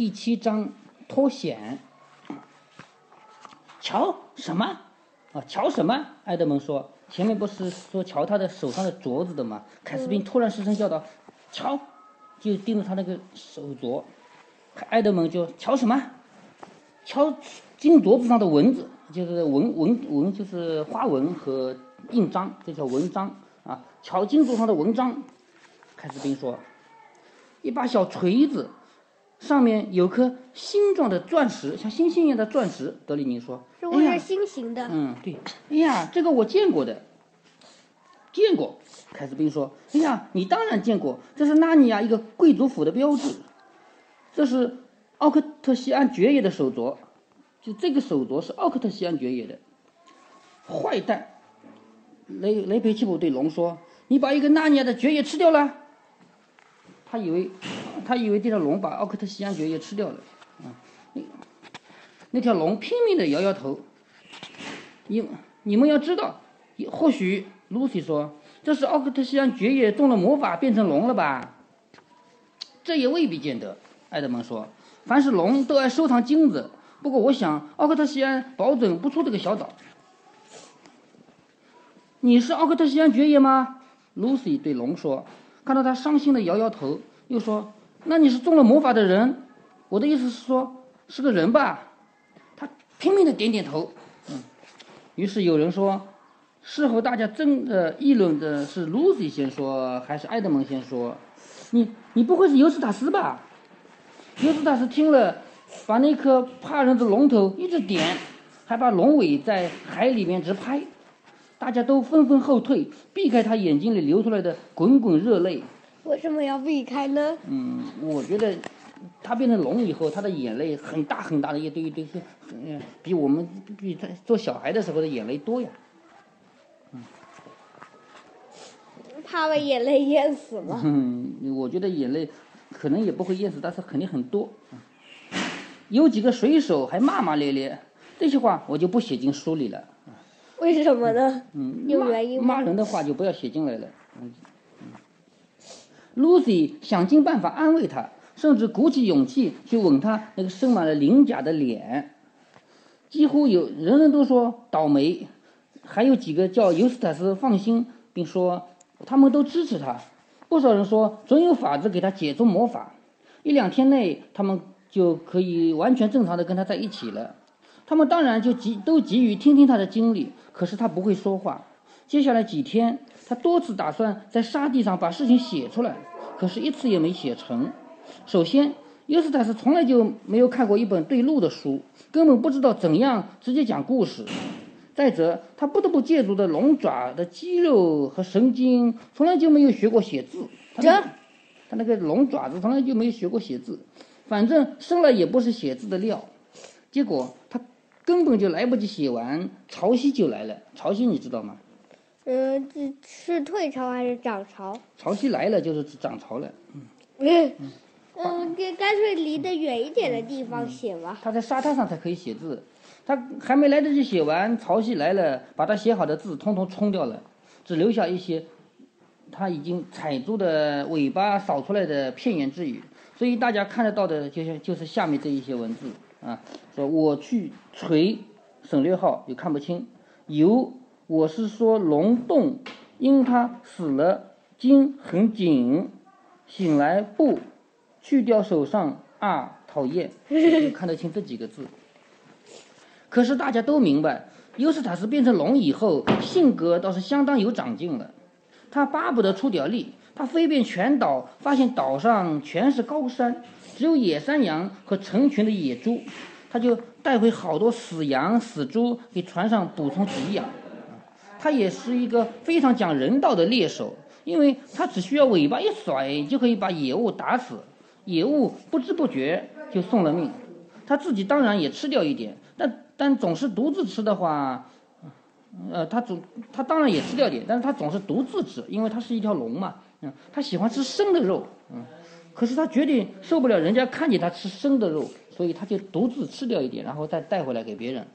第七章脱险。瞧什么？啊，瞧什么？埃德蒙说：“前面不是说瞧他的手上的镯子的吗？”凯斯宾突然失声叫道：“瞧！”就盯着他那个手镯。埃德蒙就瞧什么？瞧金镯子上的文字，就是纹纹纹，就是花纹和印章，这叫纹章啊。瞧金镯上的纹章。凯斯宾说：“一把小锤子。”上面有颗星状的钻石，像星星一样的钻石。德里尼说：“是不是星形的？”嗯，对。哎呀，这个我见过的，见过。凯斯宾说：“哎呀，你当然见过，这是纳尼亚一个贵族府的标志，这是奥克特西安爵爷的手镯，就这个手镯是奥克特西安爵爷的。”坏蛋，雷雷培奇普对龙说：“你把一个纳尼亚的爵爷吃掉了。”他以为。他以为这条龙把奥克特西安爵爷吃掉了，啊，那那条龙拼命的摇摇头。你你们要知道，或许 Lucy 说这是奥克特西安爵爷中了魔法变成龙了吧？这也未必见得。艾德蒙说，凡是龙都爱收藏金子，不过我想奥克特西安保准不出这个小岛。你是奥克特西安爵爷吗？？Lucy 对龙说，看到他伤心的摇摇头，又说。那你是中了魔法的人，我的意思是说是个人吧？他拼命的点点头，嗯。于是有人说，事后大家争呃议论的是 Lucy 先说还是埃德蒙先说？你你不会是尤斯塔斯吧？尤斯塔斯听了，把那颗怕人的龙头一直点，还把龙尾在海里面直拍，大家都纷纷后退，避开他眼睛里流出来的滚滚热泪。为什么要避开呢？嗯，我觉得，他变成龙以后，他的眼泪很大很大的一堆一堆，是，嗯，比我们比他做小孩的时候的眼泪多呀。嗯。怕把眼泪淹死了？嗯，我觉得眼泪可能也不会淹死，但是肯定很多。有几个水手还骂骂咧咧，这些话我就不写进书里了。为什么呢？嗯，有原因吗？骂人的话就不要写进来了。嗯。Lucy 想尽办法安慰他，甚至鼓起勇气去吻他那个生满了鳞甲的脸。几乎有人人都说倒霉，还有几个叫尤斯塔斯放心，并说他们都支持他。不少人说总有法子给他解除魔法，一两天内他们就可以完全正常的跟他在一起了。他们当然就急都急于听听他的经历，可是他不会说话。接下来几天，他多次打算在沙地上把事情写出来，可是一次也没写成。首先，尤斯塔斯从来就没有看过一本对路的书，根本不知道怎样直接讲故事。再者，他不得不借助的龙爪的肌肉和神经，从来就没有学过写字。他他那个龙爪子从来就没有学过写字，反正生来也不是写字的料。结果他根本就来不及写完，潮汐就来了。潮汐你知道吗？嗯，这是退潮还是涨潮？潮汐来了就是涨潮了。嗯，嗯，干干脆离得远一点的地方写吧。他在沙滩上才可以写字，他还没来得及写完，潮汐来了，把他写好的字通通冲掉了，只留下一些他已经踩住的尾巴扫出来的片言之语。所以大家看得到的，就像就是下面这一些文字啊，说我去锤，省略号又看不清，游。我是说龙洞，因他死了，筋很紧，醒来不，去掉手上啊，讨厌，看得清这几个字。可是大家都明白，尤斯塔斯变成龙以后，性格倒是相当有长进了。他巴不得出点力，他飞遍全岛，发现岛上全是高山，只有野山羊和成群的野猪，他就带回好多死羊死猪给船上补充给养。他也是一个非常讲人道的猎手，因为他只需要尾巴一甩就可以把野物打死，野物不知不觉就送了命。他自己当然也吃掉一点，但但总是独自吃的话，呃，他总他当然也吃掉点，但是他总是独自吃，因为他是一条龙嘛，嗯，他喜欢吃生的肉，嗯，可是他绝对受不了人家看见他吃生的肉，所以他就独自吃掉一点，然后再带回来给别人。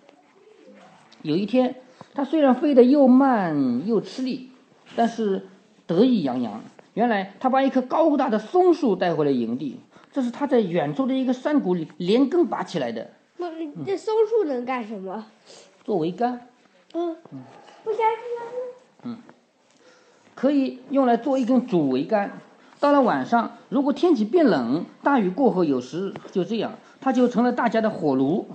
有一天。他虽然飞得又慢又吃力，但是得意洋洋。原来他把一棵高大的松树带回了营地，这是他在远处的一个山谷里连根拔起来的，那这松树能干什么？做桅杆，嗯，不相信吗？可以用来做一根主桅杆。到了晚上，如果天气变冷，大雨过后，有时就这样，它就成了大家的火炉，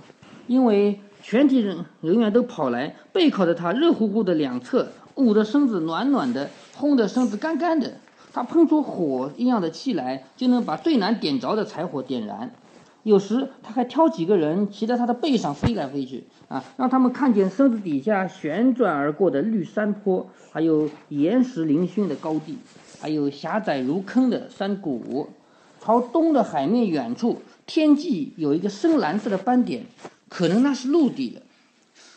因为全体人人员都跑来，背靠着它，热乎乎的两侧，捂着身子暖暖的，烘得身子干干的。它喷出火一样的气来，就能把最难点着的柴火点燃。有时他还挑几个人骑在他的背上飞来飞去，啊，让他们看见身子底下旋转而过的绿山坡，还有岩石嶙峋的高地，还有狭窄如坑的山谷。朝东的海面远处，天际有一个深蓝色的斑点，可能那是陆地了。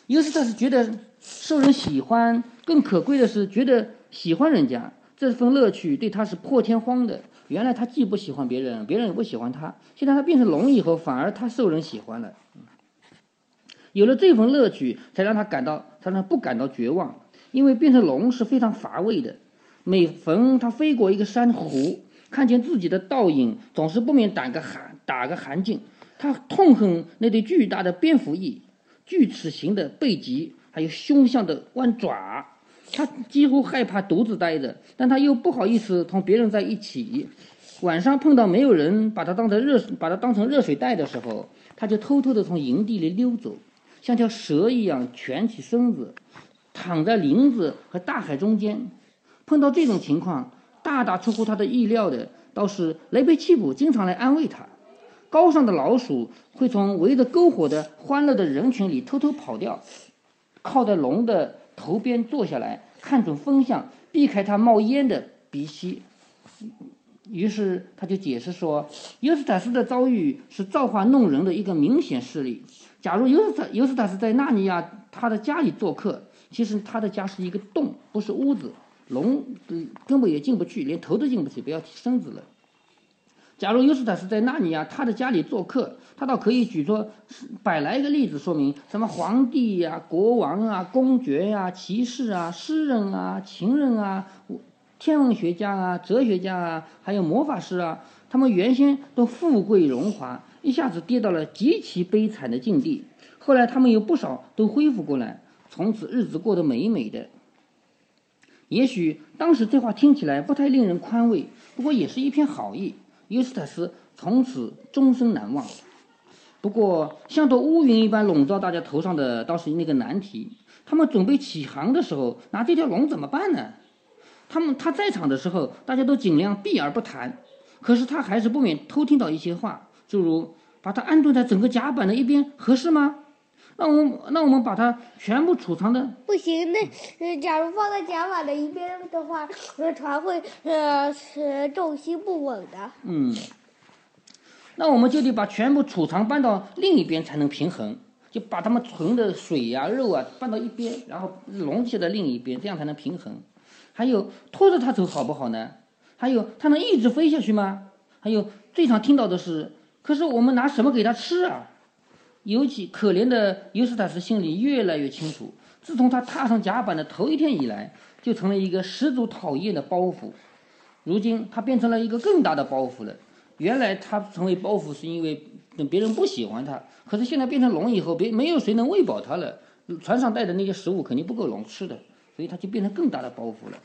尤斯特是觉得受人喜欢，更可贵的是觉得喜欢人家，这份乐趣对他是破天荒的。原来他既不喜欢别人，别人也不喜欢他。现在他变成龙以后，反而他受人喜欢了。有了这份乐趣，才让他感到，才让他不感到绝望。因为变成龙是非常乏味的。每逢他飞过一个珊瑚，看见自己的倒影，总是不免打个寒，打个寒噤。他痛恨那对巨大的蝙蝠翼、锯齿形的背脊，还有凶相的弯爪。他几乎害怕独自待着，但他又不好意思同别人在一起。晚上碰到没有人把他当成热把他当成热水袋的时候，他就偷偷地从营地里溜走，像条蛇一样蜷起身子，躺在林子和大海中间。碰到这种情况，大大出乎他的意料的，倒是雷贝契普经常来安慰他。高尚的老鼠会从围着篝火的欢乐的人群里偷偷跑掉，靠在龙的。头边坐下来，看准风向，避开它冒烟的鼻息。于是他就解释说，尤斯塔斯的遭遇是造化弄人的一个明显事例。假如尤斯塔尤斯塔斯在纳尼亚他的家里做客，其实他的家是一个洞，不是屋子，龙根本也进不去，连头都进不去，不要提身子了。假如尤斯塔斯在纳尼亚他的家里做客，他倒可以举出百来个例子，说明什么皇帝呀、国王啊、公爵呀、骑士啊、诗人啊、情人啊、天文学家啊、哲学家啊，还有魔法师啊，他们原先都富贵荣华，一下子跌到了极其悲惨的境地。后来他们有不少都恢复过来，从此日子过得美美的。也许当时这话听起来不太令人宽慰，不过也是一片好意。尤斯塔斯从此终身难忘。不过，像朵乌云一般笼罩大家头上的，倒是那个难题。他们准备起航的时候，拿这条龙怎么办呢？他们他在场的时候，大家都尽量避而不谈。可是他还是不免偷听到一些话，诸如把它安顿在整个甲板的一边，合适吗？那我们那我们把它全部储藏的不行。那呃，假如放在甲板的一边的话，那船会呃是重心不稳的。嗯，那我们就得把全部储藏搬到另一边才能平衡，就把它们存的水呀、肉啊搬到一边，然后隆起在另一边，这样才能平衡。还有拖着它走好不好呢？还有它能一直飞下去吗？还有最常听到的是，可是我们拿什么给它吃啊？尤其可怜的尤斯塔斯心里越来越清楚，自从他踏上甲板的头一天以来，就成了一个十足讨厌的包袱。如今他变成了一个更大的包袱了。原来他成为包袱是因为别人不喜欢他，可是现在变成龙以后，别没有谁能喂饱他了。船上带的那些食物肯定不够龙吃的，所以他就变成更大的包袱了。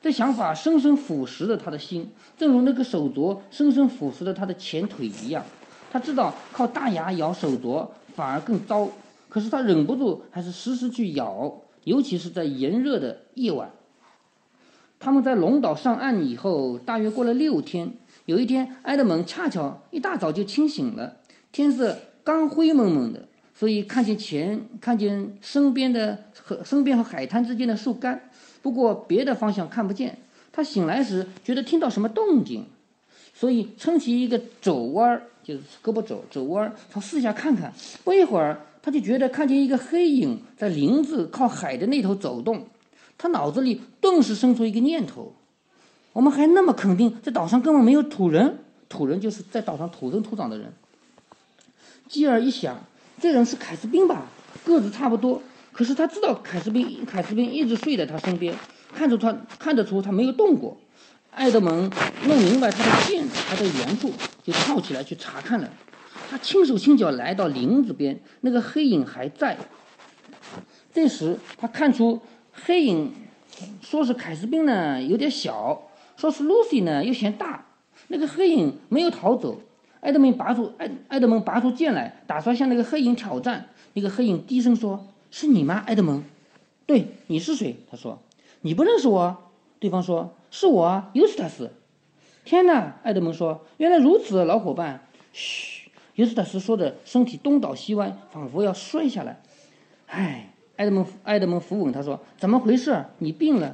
这想法深深腐蚀了他的心，正如那个手镯深深腐蚀了他的前腿一样。他知道靠大牙咬手镯反而更糟，可是他忍不住还是时时去咬，尤其是在炎热的夜晚。他们在龙岛上岸以后，大约过了六天，有一天，埃德蒙恰巧一大早就清醒了，天色刚灰蒙蒙的，所以看见前看见身边的和身边和海滩之间的树干，不过别的方向看不见。他醒来时觉得听到什么动静。所以撑起一个肘弯儿，就是胳膊肘肘弯儿，朝四下看看。不一会儿，他就觉得看见一个黑影在林子靠海的那头走动。他脑子里顿时生出一个念头：我们还那么肯定，这岛上根本没有土人。土人就是在岛上土生土长的人。继而一想，这人是凯斯宾吧？个子差不多。可是他知道凯斯宾，凯斯宾一直睡在他身边，看着他看得出他没有动过。爱德蒙弄明白他的剑还在原处，就跳起来去查看了。他轻手轻脚来到林子边，那个黑影还在。这时他看出黑影，说是凯斯宾呢有点小，说是露西呢又嫌大。那个黑影没有逃走。爱德蒙拔出爱爱德蒙拔出剑来，打算向那个黑影挑战。那个黑影低声说：“是你吗，爱德蒙？”“对，你是谁？”他说。“你不认识我？”对方说：“是我啊，尤斯塔斯。”天哪！艾德蒙说：“原来如此，老伙伴。”嘘，尤斯塔斯说着，身体东倒西歪，仿佛要摔下来。唉，艾德蒙艾德蒙扶稳他说：“怎么回事？你病了？”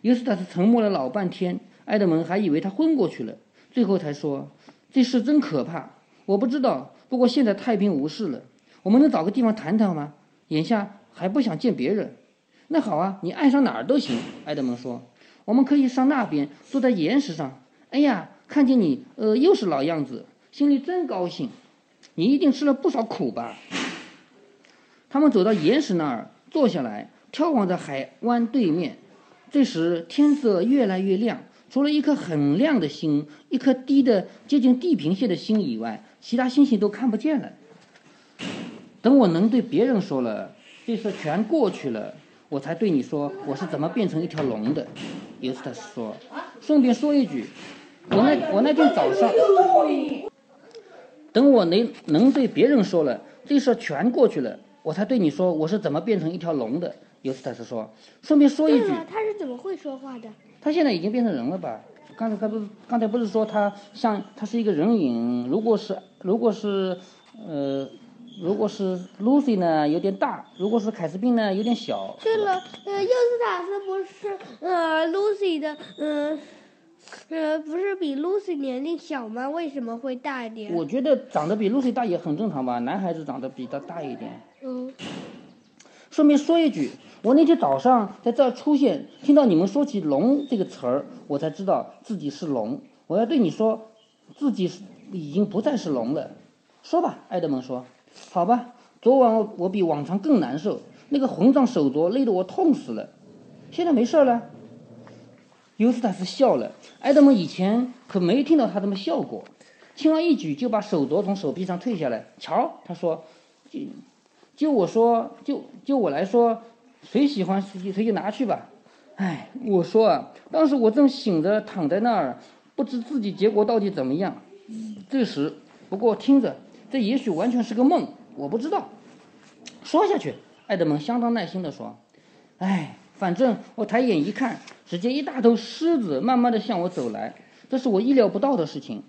尤斯塔斯沉默了老半天，艾德蒙还以为他昏过去了，最后才说。这事真可怕，我不知道。不过现在太平无事了，我们能找个地方谈谈吗？眼下还不想见别人。那好啊，你爱上哪儿都行。埃德蒙说：“我们可以上那边，坐在岩石上。”哎呀，看见你，呃，又是老样子，心里真高兴。你一定吃了不少苦吧？他们走到岩石那儿，坐下来，眺望着海湾对面。这时天色越来越亮。除了一颗很亮的星，一颗低的接近地平线的星以外，其他星星都看不见了。等我能对别人说了，这事全过去了，我才对你说我是怎么变成一条龙的。尤斯特斯说，顺便说一句，我那我那天早上，等我能能对别人说了，这事全过去了，我才对你说我是怎么变成一条龙的。尤斯特斯说，顺便说一句，他是怎么会说话的？他现在已经变成人了吧？刚才他不是刚才不是说他像他是一个人影？如果是如果是呃如果是 Lucy 呢有点大，如果是凯斯宾呢有点小。对了，呃，尤斯塔斯不是呃 Lucy 的嗯呃不是比 Lucy 年龄小吗？为什么会大一点？我觉得长得比 Lucy 大也很正常吧，男孩子长得比他大一点。嗯。顺便说一句。我那天早上在这儿出现，听到你们说起“龙”这个词儿，我才知道自己是龙。我要对你说，自己已经不再是龙了。说吧，爱德蒙说。好吧，昨晚我比往常更难受，那个混账手镯累得我痛死了。现在没事了。尤斯塔斯笑了。埃德蒙以前可没听到他这么笑过，轻而易举就把手镯从手臂上退下来。瞧，他说，就就我说，就就我来说。谁喜欢谁谁就拿去吧，哎，我说啊，当时我正醒着躺在那儿，不知自己结果到底怎么样。这时，不过听着，这也许完全是个梦，我不知道。说下去，爱德蒙相当耐心地说：“哎，反正我抬眼一看，只见一大头狮子慢慢地向我走来，这是我意料不到的事情。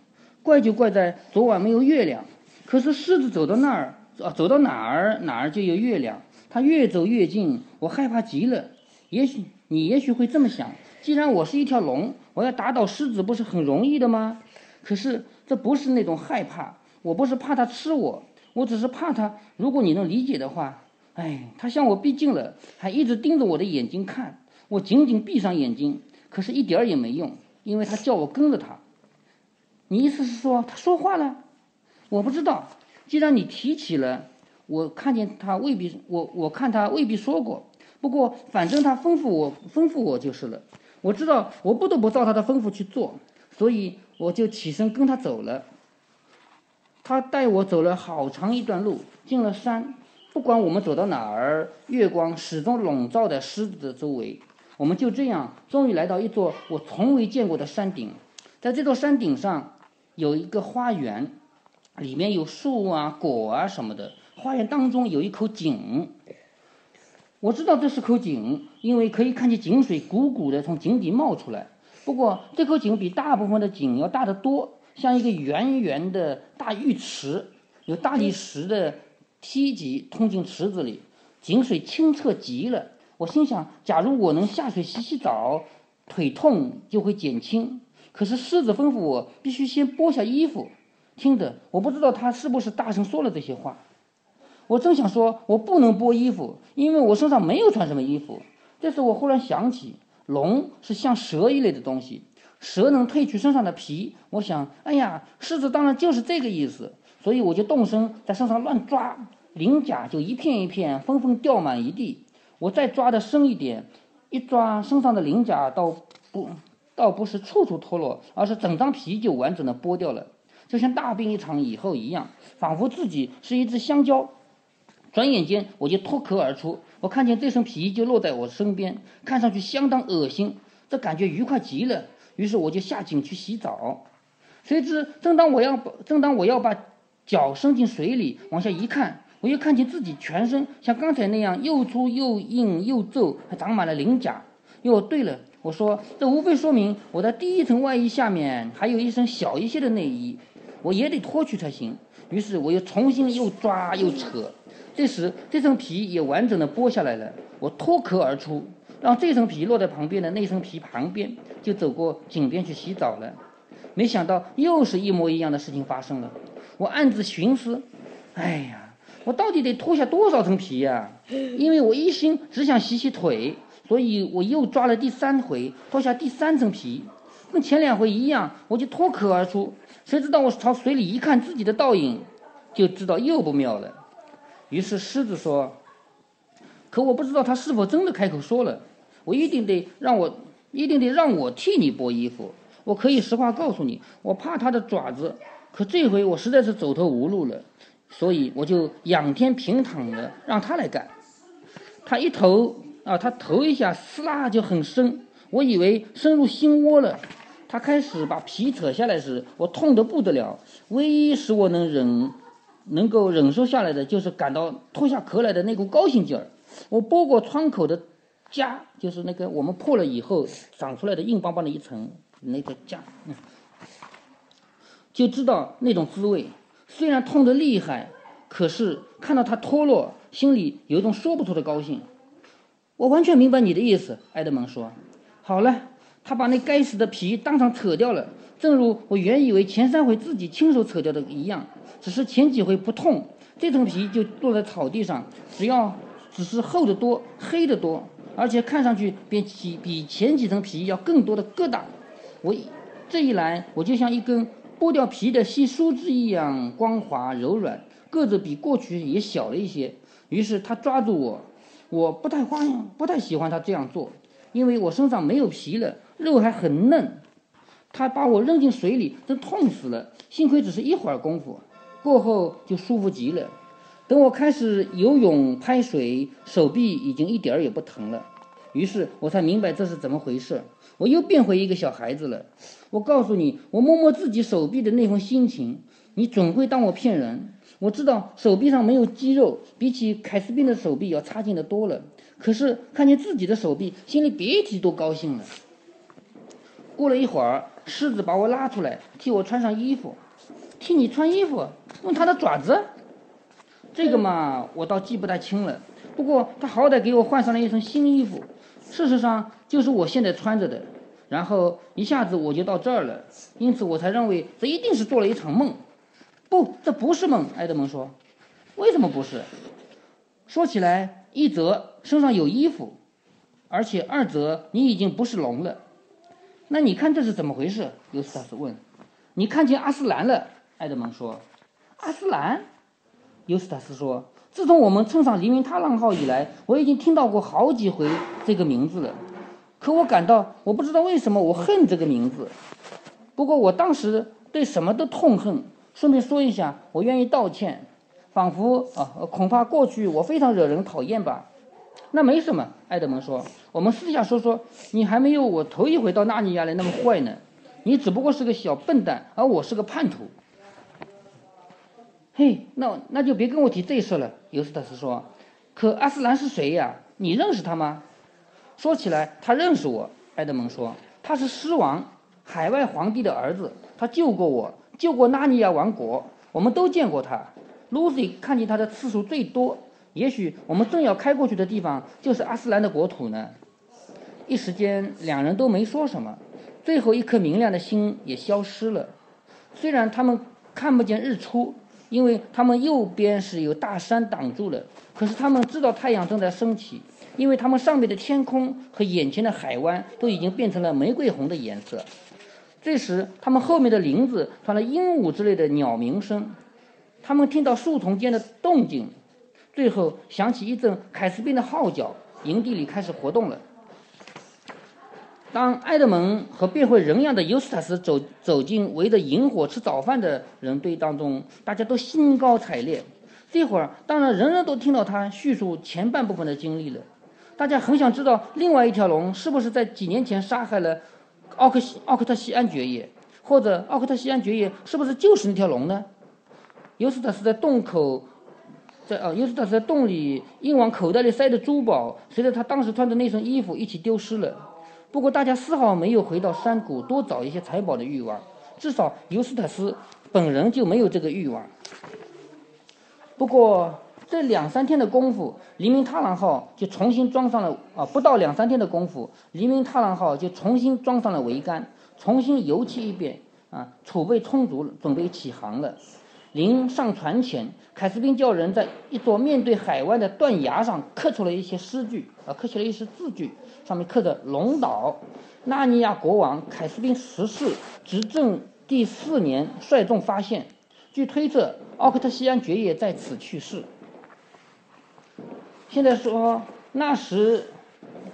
怪就怪在昨晚没有月亮，可是狮子走到那儿，啊，走到哪儿哪儿就有月亮。”它越走越近，我害怕极了。也许你也许会这么想：既然我是一条龙，我要打倒狮子不是很容易的吗？可是这不是那种害怕，我不是怕他吃我，我只是怕他。如果你能理解的话，哎，他向我逼近了，还一直盯着我的眼睛看。我紧紧闭上眼睛，可是一点儿也没用，因为他叫我跟着他。你意思是说他说话了？我不知道。既然你提起了。我看见他未必，我我看他未必说过，不过反正他吩咐我吩咐我就是了。我知道我不得不照他的吩咐去做，所以我就起身跟他走了。他带我走了好长一段路，进了山。不管我们走到哪儿，月光始终笼罩在狮子的周围。我们就这样终于来到一座我从未见过的山顶，在这座山顶上有一个花园，里面有树啊、果啊什么的。花园当中有一口井，我知道这是口井，因为可以看见井水汩汩的从井底冒出来。不过这口井比大部分的井要大得多，像一个圆圆的大浴池，有大理石的梯级通进池子里，井水清澈极了。我心想，假如我能下水洗洗澡，腿痛就会减轻。可是狮子吩咐我必须先剥下衣服，听着，我不知道他是不是大声说了这些话。我正想说，我不能剥衣服，因为我身上没有穿什么衣服。这时我忽然想起，龙是像蛇一类的东西，蛇能褪去身上的皮。我想，哎呀，狮子当然就是这个意思。所以我就动身在身上乱抓，鳞甲就一片一片纷纷掉满一地。我再抓的深一点，一抓身上的鳞甲倒不倒不是处处脱落，而是整张皮就完整的剥掉了，就像大病一场以后一样，仿佛自己是一只香蕉。转眼间我就脱壳而出，我看见这身皮就落在我身边，看上去相当恶心，这感觉愉快极了。于是我就下井去洗澡。谁知正当我要把正当我要把脚伸进水里往下一看，我又看见自己全身像刚才那样又粗又硬又皱，还长满了鳞甲。哟，对了，我说这无非说明我的第一层外衣下面还有一身小一些的内衣，我也得脱去才行。于是我又重新又抓又扯。这时，这层皮也完整的剥下来了。我脱壳而出，让这层皮落在旁边的那层皮旁边，就走过井边去洗澡了。没想到，又是一模一样的事情发生了。我暗自寻思：哎呀，我到底得脱下多少层皮呀？因为我一心只想洗洗腿，所以我又抓了第三回，脱下第三层皮，跟前两回一样，我就脱壳而出。谁知道我朝水里一看，自己的倒影，就知道又不妙了。于是狮子说：“可我不知道他是否真的开口说了。我一定得让我，一定得让我替你剥衣服。我可以实话告诉你，我怕他的爪子。可这回我实在是走投无路了，所以我就仰天平躺着让他来干。他一头啊，他头一下撕拉就很深，我以为深入心窝了。他开始把皮扯下来时，我痛得不得了。唯一使我能忍。”能够忍受下来的，就是感到脱下壳来的那股高兴劲儿。我剥过窗口的痂，就是那个我们破了以后长出来的硬邦邦的一层那个痂，就知道那种滋味。虽然痛得厉害，可是看到它脱落，心里有一种说不出的高兴。我完全明白你的意思，埃德蒙说。好了，他把那该死的皮当场扯掉了，正如我原以为前三回自己亲手扯掉的一样。只是前几回不痛，这层皮就落在草地上，只要只是厚得多、黑得多，而且看上去比起比前几层皮要更多的疙瘩。我这一来，我就像一根剥掉皮的细树枝一样光滑柔软，个子比过去也小了一些。于是他抓住我，我不太欢不太喜欢他这样做，因为我身上没有皮了，肉还很嫩。他把我扔进水里，真痛死了。幸亏只是一会儿功夫。过后就舒服极了。等我开始游泳、拍水，手臂已经一点儿也不疼了。于是我才明白这是怎么回事。我又变回一个小孩子了。我告诉你，我摸摸自己手臂的那份心情，你准会当我骗人。我知道手臂上没有肌肉，比起凯斯宾的手臂要差劲的多了。可是看见自己的手臂，心里别提多高兴了。过了一会儿，狮子把我拉出来，替我穿上衣服。替你穿衣服，用它的爪子，这个嘛，我倒记不太清了。不过他好歹给我换上了一身新衣服，事实上就是我现在穿着的。然后一下子我就到这儿了，因此我才认为这一定是做了一场梦。不，这不是梦。埃德蒙说：“为什么不是？”说起来，一则身上有衣服，而且二则你已经不是龙了。那你看这是怎么回事？尤斯塔斯问。你看见阿斯兰了？埃德蒙说：“阿斯兰。”尤斯塔斯说：“自从我们乘上黎明踏浪号以来，我已经听到过好几回这个名字了。可我感到，我不知道为什么我恨这个名字。不过我当时对什么都痛恨。顺便说一下，我愿意道歉，仿佛啊，恐怕过去我非常惹人讨厌吧。那没什么。”埃德蒙说：“我们私下说说，你还没有我头一回到纳尼亚来那么坏呢。你只不过是个小笨蛋，而我是个叛徒。”嘿，那那就别跟我提这事了。尤斯塔斯说：“可阿斯兰是谁呀？你认识他吗？”说起来，他认识我。埃德蒙说：“他是狮王，海外皇帝的儿子。他救过我，救过纳尼亚王国。我们都见过他。露西看见他的次数最多。也许我们正要开过去的地方就是阿斯兰的国土呢。”一时间，两人都没说什么。最后一颗明亮的星也消失了。虽然他们看不见日出。因为他们右边是有大山挡住了，可是他们知道太阳正在升起，因为他们上面的天空和眼前的海湾都已经变成了玫瑰红的颜色。这时，他们后面的林子传来鹦鹉之类的鸟鸣声，他们听到树丛间的动静，最后响起一阵凯斯宾的号角，营地里开始活动了。当埃德蒙和变回人样的尤斯塔斯走走进围着萤火吃早饭的人堆当中，大家都兴高采烈。这会儿，当然人人都听到他叙述前半部分的经历了。大家很想知道，另外一条龙是不是在几年前杀害了奥克西奥克特西安爵爷，或者奥克特西安爵爷是不是就是那条龙呢？尤斯塔斯在洞口，在啊，尤斯塔斯在洞里硬往口袋里塞的珠宝，随着他当时穿的那身衣服一起丢失了。不过，大家丝毫没有回到山谷多找一些财宝的欲望，至少尤斯特斯本人就没有这个欲望。不过，这两三天的功夫，黎明踏浪号就重新装上了啊！不到两三天的功夫，黎明踏浪号就重新装上了桅杆，重新油漆一遍啊，储备充足，准备起航了。临上船前，凯斯宾叫人在一座面对海湾的断崖上刻出了一些诗句啊，刻起了一些字句。上面刻着“龙岛，纳尼亚国王凯斯宾十世执政第四年率众发现，据推测，奥克特西安爵爷在此去世。现在说那时，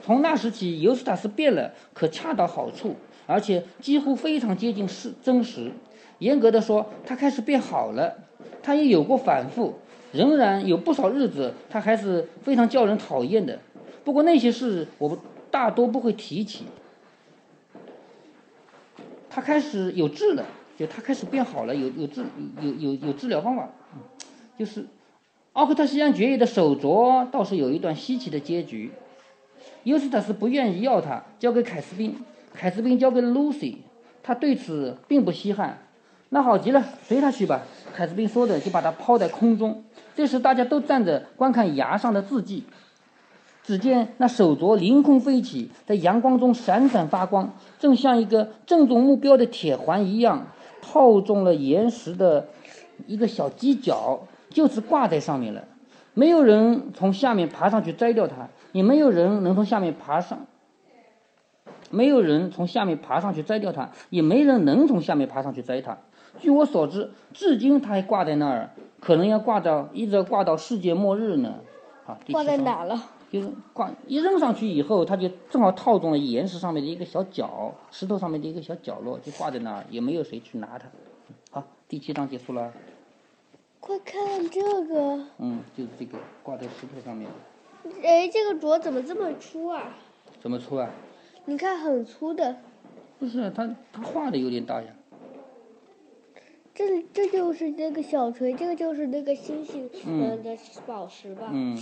从那时起，尤斯塔斯变了，可恰到好处，而且几乎非常接近是真实。严格的说，他开始变好了。他也有过反复，仍然有不少日子，他还是非常叫人讨厌的。不过那些事，我。大多不会提起。他开始有治了，就他开始变好了，有有治有有有治疗方法。就是奥克特西安爵爷的手镯倒是有一段稀奇的结局。尤斯塔斯不愿意要它，交给凯斯宾，凯斯宾交给了 Lucy，他对此并不稀罕。那好极了，随他去吧。凯斯宾说着就把它抛在空中。这时大家都站着观看崖上的字迹。只见那手镯凌空飞起，在阳光中闪闪发光，正像一个正中目标的铁环一样，套中了岩石的一个小犄角，就此挂在上面了。没有人从下面爬上去摘掉它，也没有人能从下面爬上。没有人从下面爬上去摘掉它，也没人能从下面爬上去摘它。据我所知，至今它还挂在那儿，可能要挂到一直挂到世界末日呢。啊，挂在哪了？就是挂一扔上去以后，它就正好套中了岩石上面的一个小角，石头上面的一个小角落，就挂在那儿，也没有谁去拿它。好，第七章结束了。快看这个。嗯，就是这个挂在石头上面。哎，这个镯怎么这么粗啊？怎么粗啊？你看，很粗的。不是，它它画的有点大呀。这这就是那个小锤，这个就是那个星星嗯的宝石吧？嗯。